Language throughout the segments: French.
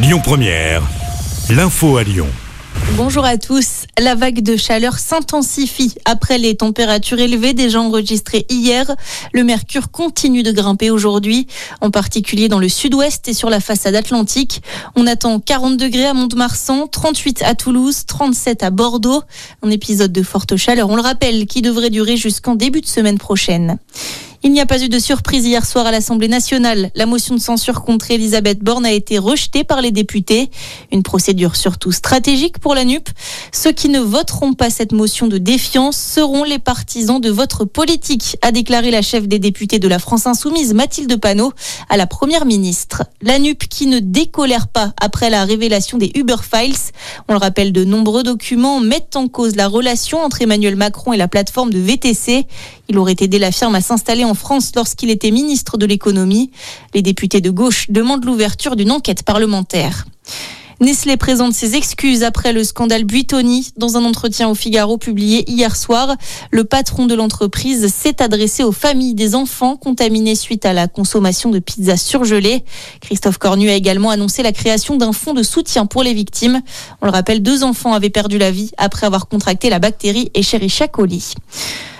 Lyon Première, l'info à Lyon. Bonjour à tous. La vague de chaleur s'intensifie après les températures élevées déjà enregistrées hier. Le mercure continue de grimper aujourd'hui, en particulier dans le sud-ouest et sur la façade atlantique. On attend 40 degrés à Mont-de-Marsan, 38 à Toulouse, 37 à Bordeaux. Un épisode de forte chaleur, on le rappelle, qui devrait durer jusqu'en début de semaine prochaine. Il n'y a pas eu de surprise hier soir à l'Assemblée nationale. La motion de censure contre Elisabeth Borne a été rejetée par les députés. Une procédure surtout stratégique pour la NUP. Ceux qui ne voteront pas cette motion de défiance seront les partisans de votre politique, a déclaré la chef des députés de la France Insoumise, Mathilde Panot, à la première ministre. La NUP qui ne décolère pas après la révélation des Uber Files. On le rappelle, de nombreux documents mettent en cause la relation entre Emmanuel Macron et la plateforme de VTC. Il aurait aidé la firme à s'installer en France lorsqu'il était ministre de l'économie. Les députés de gauche demandent l'ouverture d'une enquête parlementaire. Nestlé présente ses excuses après le scandale Buitoni. Dans un entretien au Figaro publié hier soir, le patron de l'entreprise s'est adressé aux familles des enfants contaminés suite à la consommation de pizzas surgelées. Christophe Cornu a également annoncé la création d'un fonds de soutien pour les victimes. On le rappelle, deux enfants avaient perdu la vie après avoir contracté la bactérie Escherichia coli.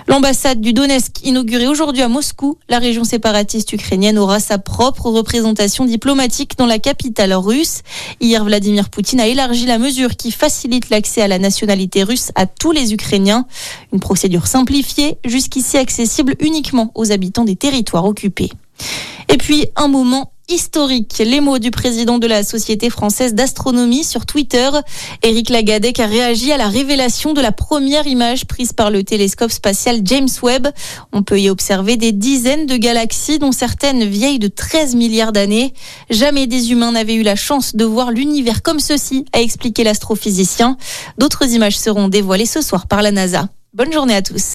L'ambassade du Donetsk, inaugurée aujourd'hui à Moscou, la région séparatiste ukrainienne aura sa propre représentation diplomatique dans la capitale russe. Hier, Vladimir Poutine a élargi la mesure qui facilite l'accès à la nationalité russe à tous les Ukrainiens. Une procédure simplifiée, jusqu'ici accessible uniquement aux habitants des territoires occupés. Et puis, un moment historique. Les mots du président de la Société française d'astronomie sur Twitter. Éric Lagadec a réagi à la révélation de la première image prise par le télescope spatial James Webb. On peut y observer des dizaines de galaxies, dont certaines vieilles de 13 milliards d'années. Jamais des humains n'avaient eu la chance de voir l'univers comme ceci, a expliqué l'astrophysicien. D'autres images seront dévoilées ce soir par la NASA. Bonne journée à tous.